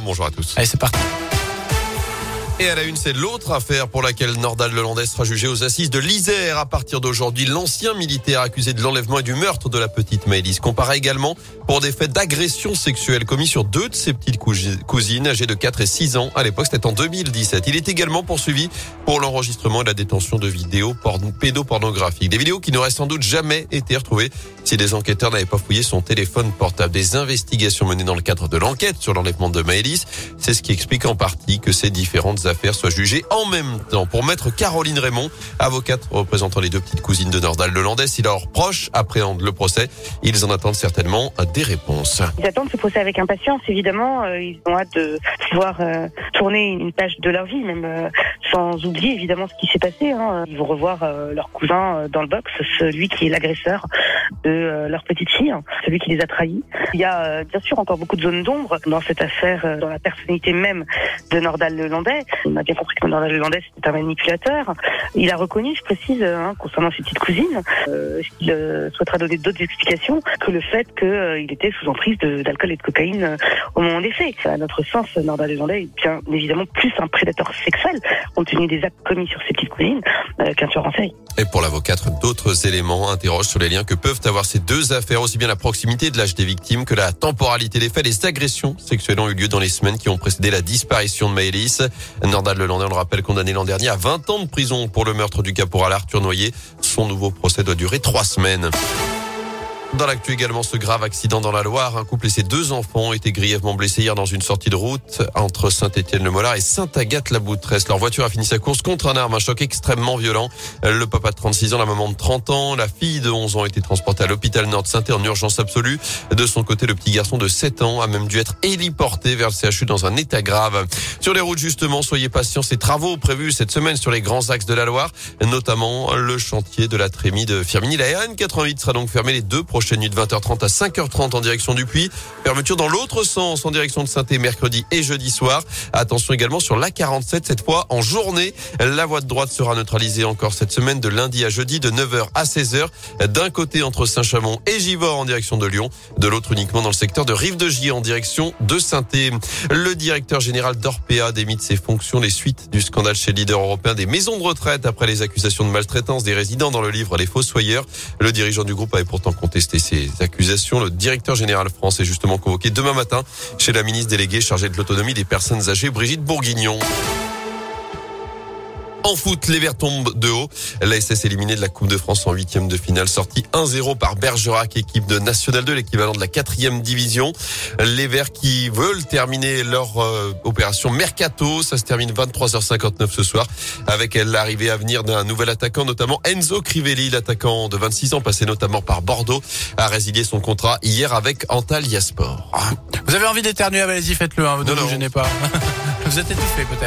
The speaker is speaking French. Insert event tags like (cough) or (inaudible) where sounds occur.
Bonjour à tous. Allez, c'est parti. Et à la une, c'est l'autre affaire pour laquelle Nordal Lelandais sera jugé aux assises de l'Isère. À partir d'aujourd'hui, l'ancien militaire accusé de l'enlèvement et du meurtre de la petite Maëlys compara également pour des faits d'agression sexuelle commis sur deux de ses petites cousines âgées de 4 et 6 ans. À l'époque, c'était en 2017. Il est également poursuivi pour l'enregistrement et la détention de vidéos pédopornographiques. Des vidéos qui n'auraient sans doute jamais été retrouvées si des enquêteurs n'avaient pas fouillé son téléphone portable. Des investigations menées dans le cadre de l'enquête sur l'enlèvement de Maëlys. C'est ce qui explique en partie que ces différentes affaires soient jugées en même temps. Pour maître Caroline Raymond, avocate représentant les deux petites cousines de Nordal Lelandais, si leurs proches appréhendent le procès, ils en attendent certainement des réponses. Ils attendent ce procès avec impatience, évidemment. Euh, ils ont hâte de pouvoir euh, tourner une page de leur vie, même euh, sans oublier évidemment ce qui s'est passé. Hein. Ils vont revoir leur cousin dans le box, celui qui est l'agresseur de leur petite fille, celui qui les a trahis. Il y a bien sûr encore beaucoup de zones d'ombre dans cette affaire, dans la personnalité même de Nordal Lelandais. On a bien compris que Nordal Lelandais c'était un manipulateur. Il a reconnu, je précise, hein, concernant ses petites cousines, euh, qu'il souhaitera donner d'autres explications que le fait qu'il il était sous emprise d'alcool et de cocaïne euh, au moment des faits. À notre sens, Nordal Lelandais est bien évidemment plus un prédateur sexuel, compte tenu des actes commis sur ses petites cousines, euh, qu'un tueur en. Et pour l'avocate, d'autres éléments interrogent sur les liens que peuvent avoir ces deux affaires, aussi bien la proximité de l'âge des victimes que la temporalité des faits. Les agressions sexuelles ont eu lieu dans les semaines qui ont précédé la disparition de Maëlys. Nordal Lelandais, on le rappelle, condamné l'an dernier à 20 ans de prison pour le meurtre du caporal Arthur Noyer. Son nouveau procès doit durer trois semaines. Dans l'actu également, ce grave accident dans la Loire. Un couple et ses deux enfants ont été grièvement blessés hier dans une sortie de route entre Saint-Étienne-le-Mollard et Sainte-Agathe-la-Boutresse. Leur voiture a fini sa course contre un arme, un choc extrêmement violent. Le papa de 36 ans, la maman de 30 ans, la fille de 11 ans ont été transportés à l'hôpital Nord saint en urgence absolue. De son côté, le petit garçon de 7 ans a même dû être héliporté vers le CHU dans un état grave. Sur les routes, justement, soyez patients. Ces travaux prévus cette semaine sur les grands axes de la Loire, notamment le chantier de la Trémie de Firmini. La RN88 sera donc fermée les deux prochaine nuit de 20h30 à 5h30 en direction du Puy. Fermeture dans l'autre sens en direction de saint mercredi et jeudi soir. Attention également sur l'A47 cette fois en journée. La voie de droite sera neutralisée encore cette semaine de lundi à jeudi de 9h à 16h. D'un côté entre Saint-Chamond et Givors en direction de Lyon. De l'autre uniquement dans le secteur de Rive de Gier en direction de saint Le directeur général d'Orpea démit ses fonctions les suites du scandale chez le leader européen des maisons de retraite après les accusations de maltraitance des résidents dans le livre Les Fossoyeurs. Le dirigeant du groupe avait pourtant contesté ces accusations. Le directeur général France est justement convoqué demain matin chez la ministre déléguée chargée de l'autonomie des personnes âgées, Brigitte Bourguignon. En foot, les Verts tombent de haut. L'ASS éliminée de la Coupe de France en huitième de finale, sortie 1-0 par Bergerac, équipe de National 2, l'équivalent de la quatrième division. Les Verts qui veulent terminer leur euh, opération Mercato, ça se termine 23h59 ce soir, avec l'arrivée à venir d'un nouvel attaquant, notamment Enzo Crivelli, l'attaquant de 26 ans, passé notamment par Bordeaux, a résilié son contrat hier avec Antalya Sport. Vous avez envie d'éternuer, allez-y, faites-le, hein, ne vous gênez pas. (laughs) vous êtes étouffé peut-être.